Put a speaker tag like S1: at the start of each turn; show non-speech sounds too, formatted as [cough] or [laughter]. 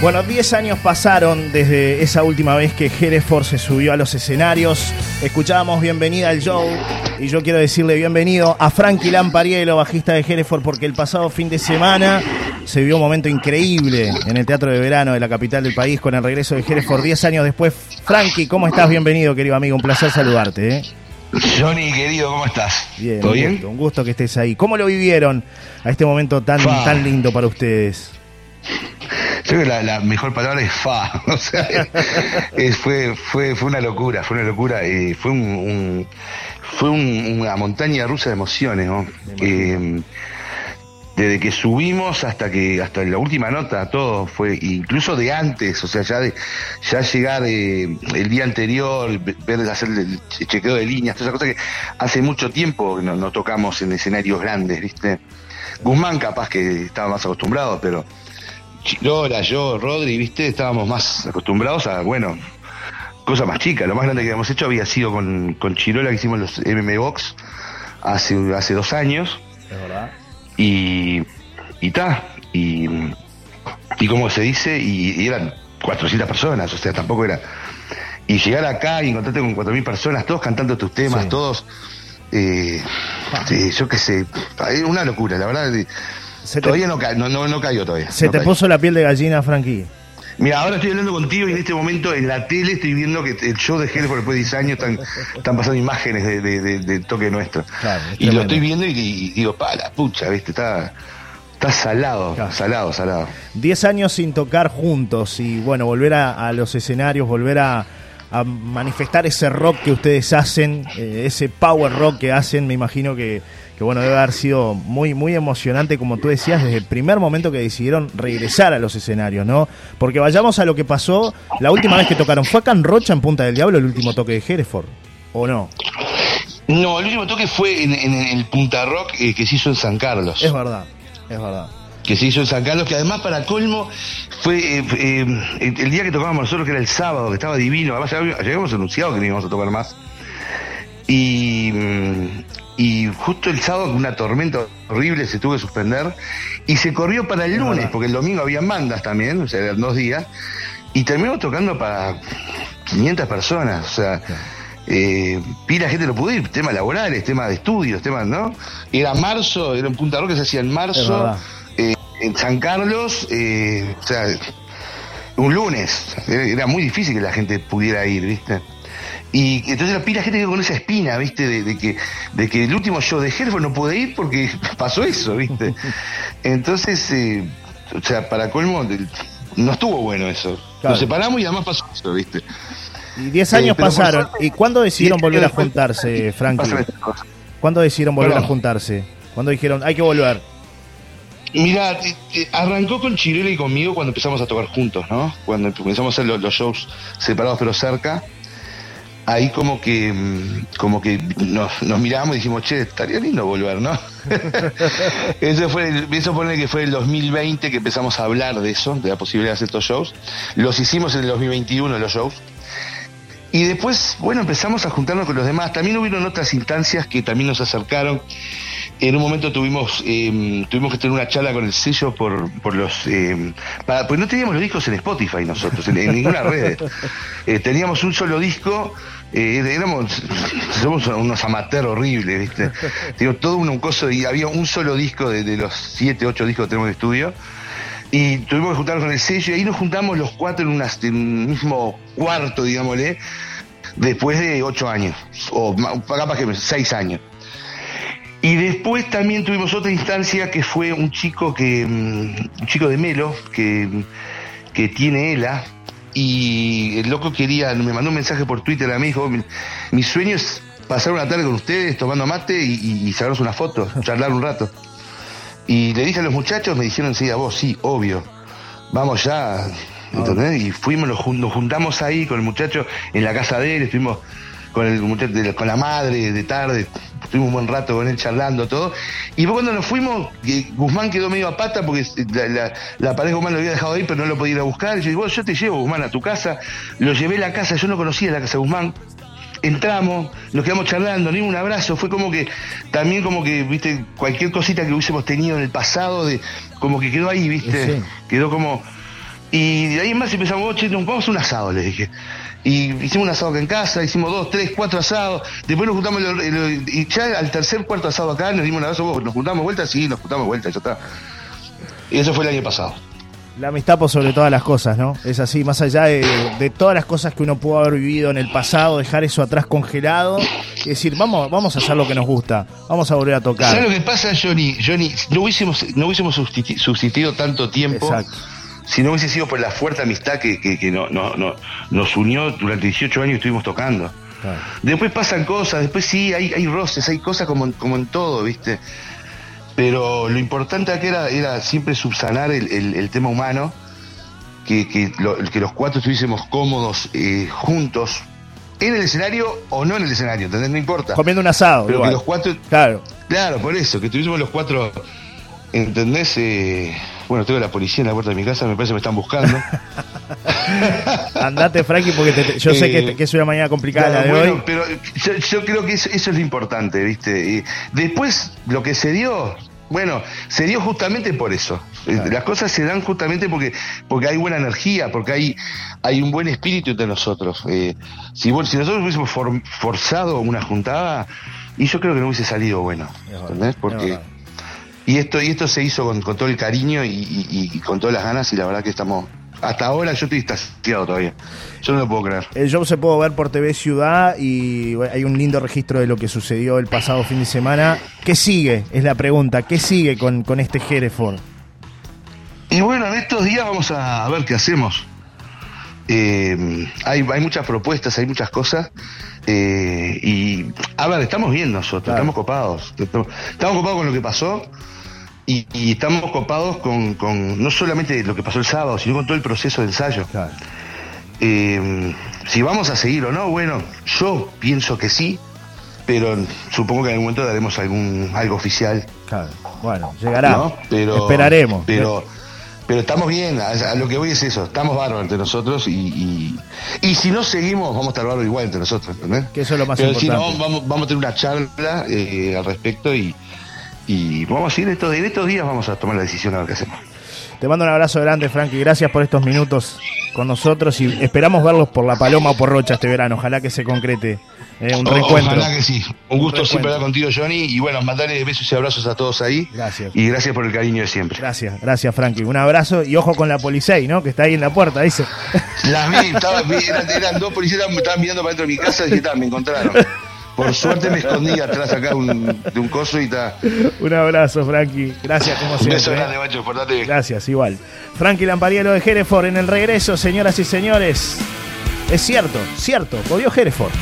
S1: Bueno, 10 años pasaron desde esa última vez que Hereford se subió a los escenarios. Escuchábamos Bienvenida al Show y yo quiero decirle bienvenido a Frankie Lamparielo, bajista de Hereford, porque el pasado fin de semana se vivió un momento increíble en el Teatro de Verano de la capital del país con el regreso de Hereford 10 años después. Frankie, ¿cómo estás? Bienvenido, querido amigo. Un placer saludarte. ¿eh?
S2: Johnny, querido, ¿cómo estás?
S1: Bien, ¿Todo un bien? Gusto, un gusto que estés ahí. ¿Cómo lo vivieron a este momento tan, tan lindo para ustedes?
S2: Creo que la, mejor palabra es fa. [laughs] O sea, fue, fue, fue una locura, fue una locura. y fue un, fue una montaña rusa de emociones, ¿no? Eh, desde que subimos hasta que hasta la última nota todo fue incluso de antes o sea ya de ya llegar eh, el día anterior ver hacer el chequeo de líneas todas esas cosas que hace mucho tiempo no, no tocamos en escenarios grandes viste Guzmán capaz que estaba más acostumbrado pero Chirola, yo, Rodri, viste, estábamos más acostumbrados a, bueno, cosas más chicas. Lo más grande que habíamos hecho había sido con, con Chirola, que hicimos los MM Box hace, hace dos años. Es verdad. Y, y ta, y, y como se dice, y, eran 400 personas, o sea, tampoco era. Y llegar acá y encontrarte con 4.000 personas, todos cantando tus temas, todos. Eh, yo qué sé, una locura, la verdad todavía no, no, no, cayó todavía.
S1: ¿Se te puso la piel de gallina, Frankie?
S2: Mira, ahora estoy hablando contigo y en este momento en la tele estoy viendo que el show de Hereford después de 10 años están, están pasando imágenes de, de, toque nuestro. y lo estoy viendo y, digo, para, pucha, ¿viste? Está, está salado, salado, salado.
S1: 10 años sin tocar juntos y bueno, volver a, los escenarios, volver a, manifestar ese rock que ustedes hacen, eh, ese power rock que hacen, me imagino que que bueno, debe haber sido muy, muy emocionante, como tú decías, desde el primer momento que decidieron regresar a los escenarios, ¿no? Porque vayamos a lo que pasó la última vez que tocaron. ¿Fue acá en Rocha, en Punta del Diablo, el último toque de Hereford? ¿O no?
S2: No, el último toque fue en, el Punta Rock eh, que se hizo en San Carlos.
S1: Es verdad, es verdad
S2: que se hizo en San Carlos, que además para colmo fue eh, eh, el día que tocábamos nosotros, que era el sábado, que estaba divino, además ya habíamos anunciado que no íbamos a tocar más. Y, y justo el sábado una tormenta horrible se tuvo que suspender y se corrió para el lunes, porque el domingo había mandas también, o sea, eran dos días, y terminó tocando para 500 personas, o sea, eh, pila gente no pudo ir, temas laborales, temas de estudios, temas, ¿no? Era marzo, era un Punta Roca, se hacía en marzo, eh, en San Carlos, eh, o sea, un lunes, era muy difícil que la gente pudiera ir, ¿viste? Y entonces la pila gente que con esa espina, ¿viste? De, que, de que el último show de Hereford no pude ir porque [laughs] pasó eso, ¿viste? [laughs] Entonces, eh, o sea, para colmo, no estuvo bueno eso. Nos separamos y además pasó eso, ¿viste?
S1: Y 10 años eh, pasaron. ¿Y cuándo decidieron volver a juntarse, Frankie? ¿Cuándo decidieron volver a juntarse? ¿Cuándo dijeron, hay que volver?
S2: Mira, arrancó con Chirela y conmigo cuando empezamos a tocar juntos, ¿no? Cuando empezamos a hacer los shows separados pero cerca ahí como que mm, como que nos, nos miramos y dijimos, che, estaría lindo volver, ¿no? [laughs] eso fue, eso pone que fue el 2020 que empezamos a hablar de eso, de la posibilidad de hacer estos shows. Los hicimos en el 2021 los shows. Y después, bueno, empezamos a juntarnos con los demás. También hubieron otras instancias que también nos acercaron. En un momento tuvimos eh, tuvimos que tener una charla con el sello por, por los... Eh, pues no teníamos los discos en Spotify nosotros, en, ninguna red. [laughs] Eh, teníamos un solo disco eh, éramos, somos unos amateurs horribles, ¿viste? Digo, todo un, coso y había un solo disco de, los siete, ocho discos que tenemos de estudio. Y tuvimos que juntarnos con el sello y ahí nos juntamos los cuatro en, un mismo cuarto, digámosle, después de ocho años, o capaz que seis años. Y después también tuvimos otra instancia que fue un chico que, mm, un chico de Melo, que, que tiene ELA, y el loco quería, me mandó un mensaje por Twitter a mí, dijo, mi, sueño es pasar una tarde con ustedes tomando mate y, y, sacarnos una foto, [laughs] charlar un rato. Y le dije a los muchachos, me dijeron a vos, sí, obvio, vamos ya, ¿entendés? Y fuimos, nos, juntamos ahí con el muchacho en la casa de él, estuvimos con el muchacho, con la madre de tarde, estuvimos un buen rato con él charlando todo. Y después cuando nos fuimos, Guzmán quedó medio a pata porque la, la, pareja Guzmán lo había dejado ahí, pero no lo podía ir a buscar. Y yo digo, yo te llevo, Guzmán, a tu casa. Lo llevé a la casa, yo no conocía la casa de Guzmán. Entramos, nos quedamos charlando, ni un abrazo, fue como que, también como que, viste, cualquier cosita que hubiésemos tenido en el pasado, de como que quedó ahí, viste, quedó como, Y de ahí en más empezamos, che, nos vamos a un asado, le dije. Y hicimos un asado acá en casa, hicimos dos, tres, cuatro asados. Después nos juntamos, y ya al tercer, cuarto asado acá, nos dimos un abrazo, nos juntamos vueltas, sí, nos juntamos vueltas, ya está. Y eso fue el año pasado.
S1: La amistad por sobre todas las cosas, ¿no? Es así, más allá de, de todas las cosas que uno pudo haber vivido en el pasado, dejar eso atrás congelado y decir, vamos, vamos a hacer lo que nos gusta, vamos a volver a
S2: ¿Sabes
S1: tocar.
S2: lo que pasa, Johnny? Johnny, no hubiésemos, no hubiésemos subsisti- subsistido tanto tiempo
S1: Exacto.
S2: Si no hubiese sido por la fuerte amistad que, que, que no- no- no- nos unió durante 18 años que estuvimos tocando.
S1: Claro.
S2: Después pasan cosas, después sí, hay, hay roces, hay cosas como, en- como en todo, ¿viste? Pero lo importante acá era, era siempre subsanar el, el- el tema humano, que, que, lo- que los cuatro estuviésemos cómodos eh, juntos, en el escenario o no en el escenario, ¿entendés? No importa.
S1: Comiendo un asado,
S2: Pero
S1: igual.
S2: que los cuatro,
S1: Claro.
S2: claro, por eso, que tuviésemos los cuatro, ¿entendés? Eh, bueno, tengo la policía en la puerta de mi casa, me parece que me están buscando. [laughs]
S1: Andate, Frankie, porque te- te- yo sé que,
S2: Eh,
S1: que es una mañana complicada la de
S2: bueno,
S1: hoy.
S2: pero yo, yo creo que eso, eso es lo importante, ¿viste? Y después, lo que se dio, bueno, se dio justamente por eso. Eh,
S1: Claro.
S2: Las cosas se dan justamente porque, porque hay buena energía, porque hay, hay un buen espíritu entre nosotros. Eh, si, vos- si nosotros hubiésemos for- forzado una juntada, y yo creo que no hubiese salido bueno, ¿entendés? Porque... Y esto, y esto se hizo con, con todo el cariño y, y- y con todas las ganas y la verdad que estamos... Hasta ahora yo estoy extasiado todavía. Yo no lo puedo creer.
S1: El show se puede ver por TV Ciudad y hay un lindo registro de lo que sucedió el pasado fin de semana. ¿Qué sigue? Es la pregunta. ¿Qué sigue con, con este Hereford?
S2: Y bueno, en estos días vamos a, a ver qué hacemos. Eh, hay, hay muchas propuestas, hay muchas cosas. eh, y, a ver, estamos bien nosotros,
S1: Claro.
S2: estamos copados. Estamos, estamos copados con lo que pasó y, y estamos copados con, con no solamente lo que pasó el sábado, sino con todo el proceso de ensayo.
S1: Claro.
S2: Eh, si vamos a seguir o no, bueno, yo pienso que sí, pero supongo que en algún momento daremos algún algo oficial
S1: claro. Bueno, llegará.
S2: ¿no? Pero,
S1: Esperaremos.
S2: Pero, pero estamos bien, a, a lo que voy es eso, estamos bárbaros entre nosotros y, y, y si no seguimos, vamos a estar bárbaros igual entre nosotros, ¿entendés?
S1: Que eso es lo más
S2: pero si no, vamos, vamos a tener una charla eh, al respecto y, y vamos a ir estos, en estos días vamos a tomar la decisión a ver qué hacemos.
S1: Te mando un abrazo grande, Frankie. Gracias por estos minutos con nosotros y esperamos verlos por La Paloma o por Rocha este verano. Ojalá que se concrete eh, un
S2: O-
S1: reencuentro.
S2: Ojalá que sí. Un gusto siempre hablar contigo, Johnny. Y bueno, mandarle besos y abrazos a todos ahí.
S1: Gracias.
S2: Y gracias por el cariño de siempre.
S1: Gracias, gracias, Frankie. Un abrazo y ojo con la policía, ¿no? Que está ahí en la puerta, dice.
S2: Las vi, estaba- eran, eran dos policías, me estaban mirando para dentro de mi casa y estaban, me encontraron. [laughs] Por suerte me escondí atrás acá un- de un coso y está.
S1: Un abrazo, Frankie. Gracias, como
S2: Un
S1: siempre.
S2: beso
S1: ¿eh?
S2: grande, macho, portate.
S1: Gracias, igual. Frankie Lamparielo de Hereford en el regreso, señoras y señores. Es cierto, cierto, volvió Hereford.